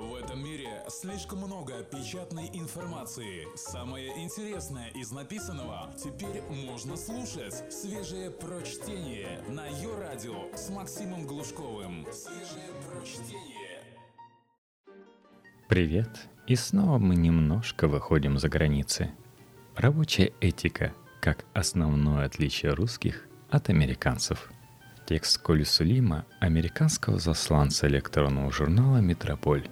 В этом мире слишком много печатной информации. Самое интересное из написанного теперь можно слушать. Свежее прочтение на ее радио с Максимом Глушковым. Свежее прочтение. Привет! И снова мы немножко выходим за границы. Рабочая этика как основное отличие русских от американцев. Текст Коли Сулима, американского засланца электронного журнала «Метрополь».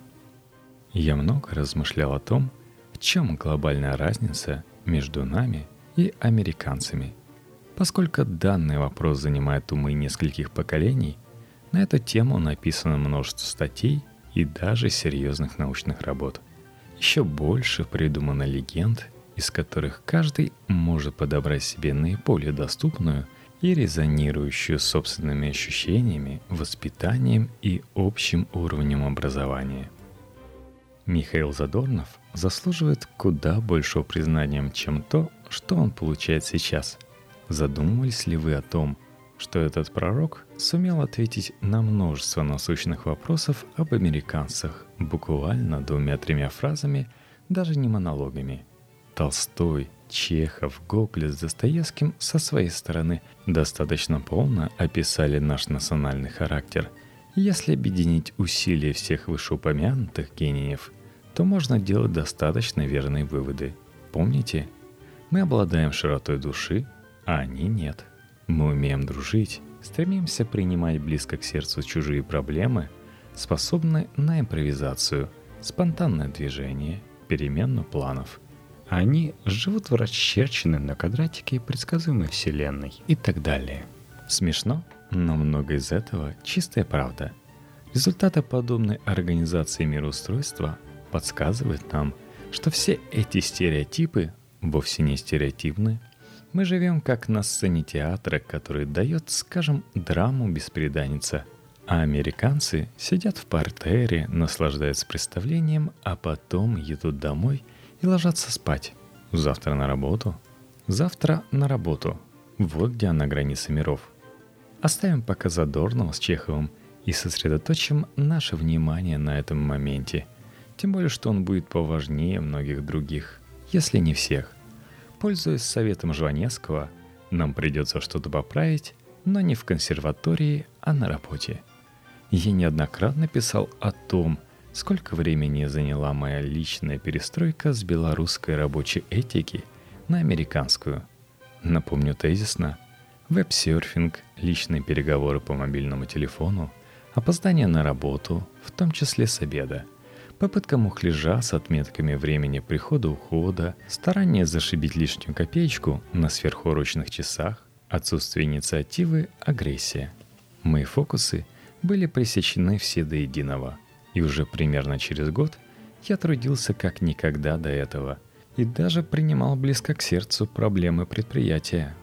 Я много размышлял о том, в чем глобальная разница между нами и американцами. Поскольку данный вопрос занимает умы нескольких поколений, на эту тему написано множество статей и даже серьезных научных работ. Еще больше придумано легенд, из которых каждый может подобрать себе наиболее доступную и резонирующую собственными ощущениями, воспитанием и общим уровнем образования – Михаил Задорнов заслуживает куда большего признания, чем то, что он получает сейчас. Задумывались ли вы о том, что этот пророк сумел ответить на множество насущных вопросов об американцах буквально двумя-тремя фразами, даже не монологами. Толстой, Чехов, Гоголь с Достоевским со своей стороны достаточно полно описали наш национальный характер. Если объединить усилия всех вышеупомянутых гениев – то можно делать достаточно верные выводы. Помните, мы обладаем широтой души, а они нет. Мы умеем дружить, стремимся принимать близко к сердцу чужие проблемы, способны на импровизацию, спонтанное движение, перемену планов. Они живут в расчерченной на квадратике предсказуемой вселенной и так далее. Смешно, но много из этого чистая правда. Результаты подобной организации мироустройства подсказывает нам, что все эти стереотипы вовсе не стереотипны. Мы живем как на сцене театра, который дает, скажем, драму беспреданница, а американцы сидят в партере, наслаждаются представлением, а потом едут домой и ложатся спать. Завтра на работу. Завтра на работу. Вот где она граница миров. Оставим пока Задорнова с Чеховым и сосредоточим наше внимание на этом моменте – тем более, что он будет поважнее многих других, если не всех. Пользуясь советом Жванецкого, нам придется что-то поправить, но не в консерватории, а на работе. Я неоднократно писал о том, сколько времени заняла моя личная перестройка с белорусской рабочей этики на американскую. Напомню тезисно, веб-серфинг, личные переговоры по мобильному телефону, опоздание на работу, в том числе с обеда – попытка мухляжа с отметками времени прихода-ухода, старание зашибить лишнюю копеечку на сверхурочных часах, отсутствие инициативы, агрессия. Мои фокусы были пресечены все до единого, и уже примерно через год я трудился как никогда до этого и даже принимал близко к сердцу проблемы предприятия.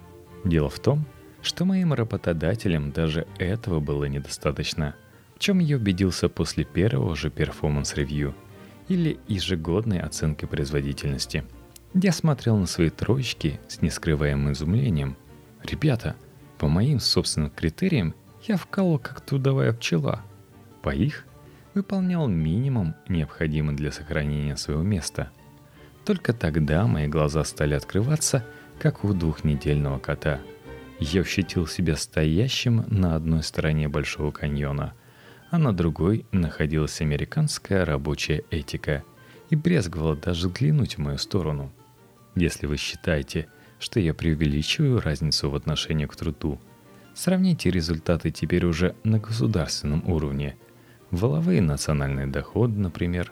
Дело в том, что моим работодателям даже этого было недостаточно – чем я убедился после первого же performance review или ежегодной оценки производительности. Я смотрел на свои троечки с нескрываемым изумлением. Ребята, по моим собственным критериям я вкалывал как трудовая пчела. По их выполнял минимум, необходимый для сохранения своего места. Только тогда мои глаза стали открываться, как у двухнедельного кота. Я ощутил себя стоящим на одной стороне Большого каньона – а на другой находилась американская рабочая этика и брезговала даже взглянуть в мою сторону. Если вы считаете, что я преувеличиваю разницу в отношении к труду, сравните результаты теперь уже на государственном уровне. Воловые национальные доходы, например.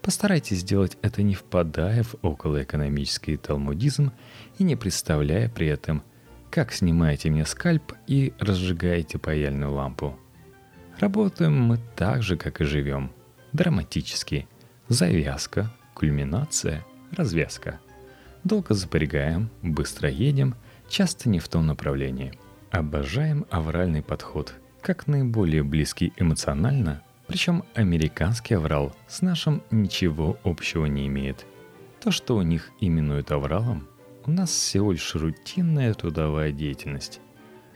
Постарайтесь сделать это не впадая в околоэкономический талмудизм и не представляя при этом, как снимаете мне скальп и разжигаете паяльную лампу – Работаем мы так же, как и живем. Драматически. Завязка, кульминация, развязка. Долго запрягаем, быстро едем, часто не в том направлении. Обожаем авральный подход, как наиболее близкий эмоционально, причем американский аврал с нашим ничего общего не имеет. То, что у них именуют авралом, у нас всего лишь рутинная трудовая деятельность.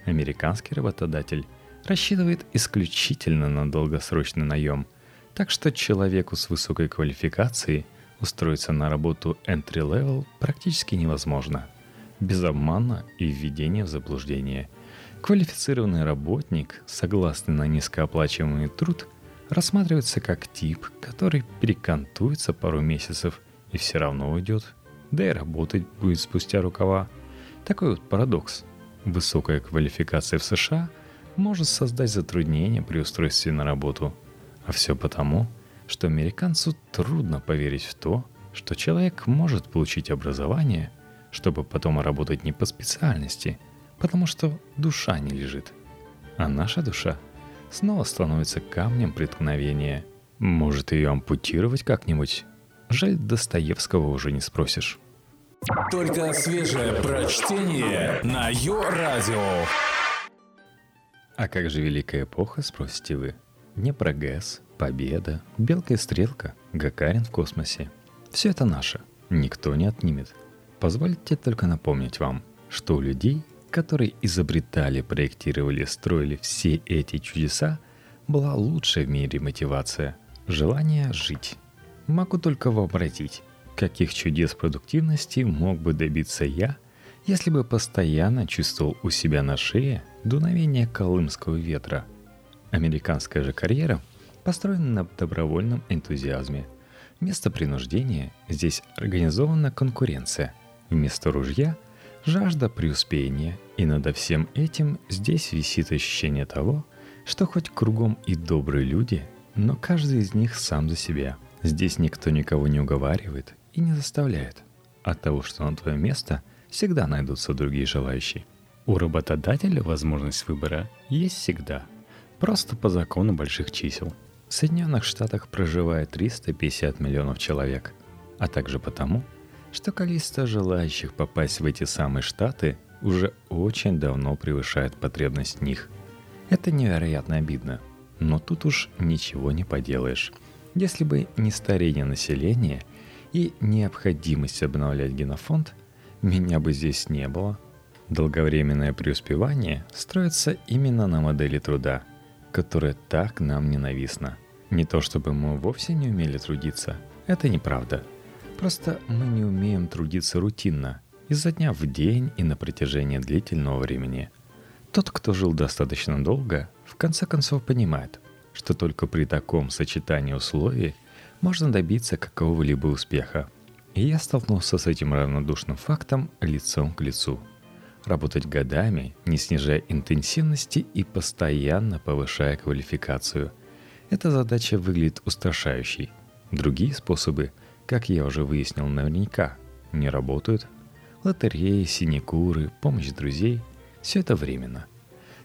Американский работодатель рассчитывает исключительно на долгосрочный наем, Так что человеку с высокой квалификацией устроиться на работу entry-level практически невозможно. Без обмана и введения в заблуждение. Квалифицированный работник, согласный на низкооплачиваемый труд, рассматривается как тип, который перекантуется пару месяцев и все равно уйдет, да и работать будет спустя рукава. Такой вот парадокс. Высокая квалификация в США может создать затруднения при устройстве на работу. А все потому, что американцу трудно поверить в то, что человек может получить образование, чтобы потом работать не по специальности, потому что душа не лежит. А наша душа снова становится камнем преткновения. Может ее ампутировать как-нибудь? Жаль, Достоевского уже не спросишь. Только свежее прочтение на Йо-Радио. А как же Великая Эпоха, спросите вы? Не прогресс, победа, белка и стрелка, Гагарин в космосе. Все это наше, никто не отнимет. Позвольте только напомнить вам, что у людей, которые изобретали, проектировали, строили все эти чудеса, была лучшая в мире мотивация – желание жить. Могу только вообразить, каких чудес продуктивности мог бы добиться я, если бы постоянно чувствовал у себя на шее дуновение колымского ветра. Американская же карьера построена на добровольном энтузиазме. Вместо принуждения здесь организована конкуренция. Вместо ружья – жажда преуспеяния, и над всем этим здесь висит ощущение того, что хоть кругом и добрые люди, но каждый из них сам за себя. Здесь никто никого не уговаривает и не заставляет. От того, что на твое место, всегда найдутся другие желающие. У работодателя возможность выбора есть всегда. Просто по закону больших чисел. В Соединенных Штатах проживает 350 миллионов человек, а также потому, что количество желающих попасть в эти самые штаты уже очень давно превышает потребность в них. Это невероятно обидно, но тут уж ничего не поделаешь. Если бы не старение населения – и необходимость обновлять генофонд, меня бы здесь не было. Долговременное преуспевание строится именно на модели труда, которая так нам ненавистна. Не то чтобы мы вовсе не умели трудиться, это неправда. Просто мы не умеем трудиться рутинно, изо дня в день и на протяжении длительного времени. Тот, кто жил достаточно долго, в конце концов понимает, что только при таком сочетании условий можно добиться какого-либо успеха. И я столкнулся с этим равнодушным фактом лицом к лицу. Работать годами, не снижая интенсивности и постоянно повышая квалификацию. Эта задача выглядит устрашающей. Другие способы, как я уже выяснил наверняка, не работают. Лотереи, синекуры, помощь друзей – все это временно.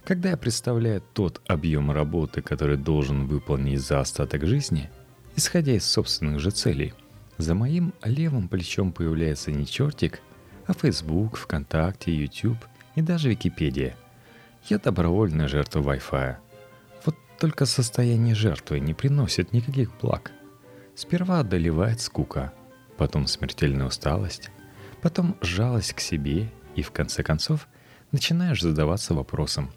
Когда я представляю тот объем работы, который должен выполнить за остаток жизни – исходя из собственных же целей. За моим левым плечом появляется не чертик, а Facebook, ВКонтакте, YouTube и даже Википедия. Я добровольная жертва Wi-Fi. Вот только состояние жертвы не приносит никаких благ. Сперва одолевает скука, потом смертельная усталость, потом жалость к себе и в конце концов начинаешь задаваться вопросом,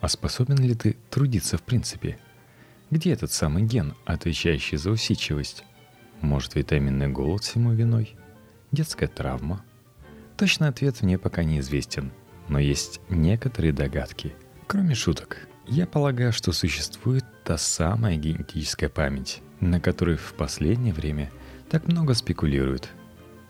а способен ли ты трудиться в принципе – где этот самый ген, отвечающий за усидчивость? Может, витаминный голод всему виной? Детская травма? Точный ответ мне пока неизвестен, но есть некоторые догадки. Кроме шуток, я полагаю, что существует та самая генетическая память, на которой в последнее время так много спекулируют.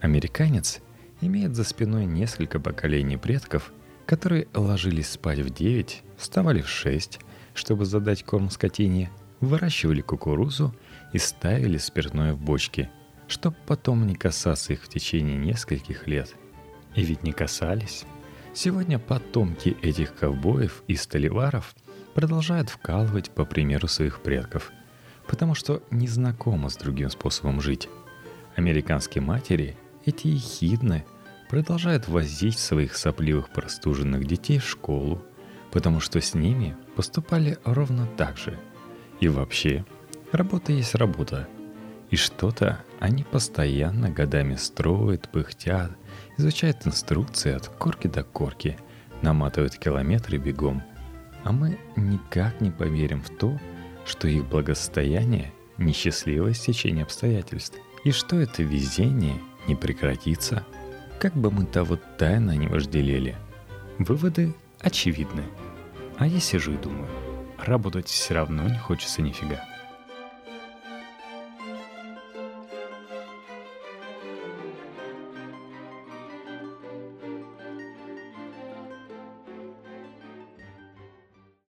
Американец имеет за спиной несколько поколений предков, которые ложились спать в 9, вставали в 6, чтобы задать корм скотине – выращивали кукурузу и ставили спиртное в бочки, чтобы потом не касаться их в течение нескольких лет. И ведь не касались. Сегодня потомки этих ковбоев и столеваров продолжают вкалывать по примеру своих предков, потому что не знакомы с другим способом жить. Американские матери, эти ехидны, продолжают возить своих сопливых простуженных детей в школу, потому что с ними поступали ровно так же – и вообще, работа есть работа. И что-то они постоянно годами строят, пыхтят, изучают инструкции от корки до корки, наматывают километры бегом. А мы никак не поверим в то, что их благосостояние несчастливое стечение обстоятельств. И что это везение не прекратится, как бы мы того тайно не вожделели. Выводы очевидны. А я сижу и думаю, работать все равно не хочется нифига.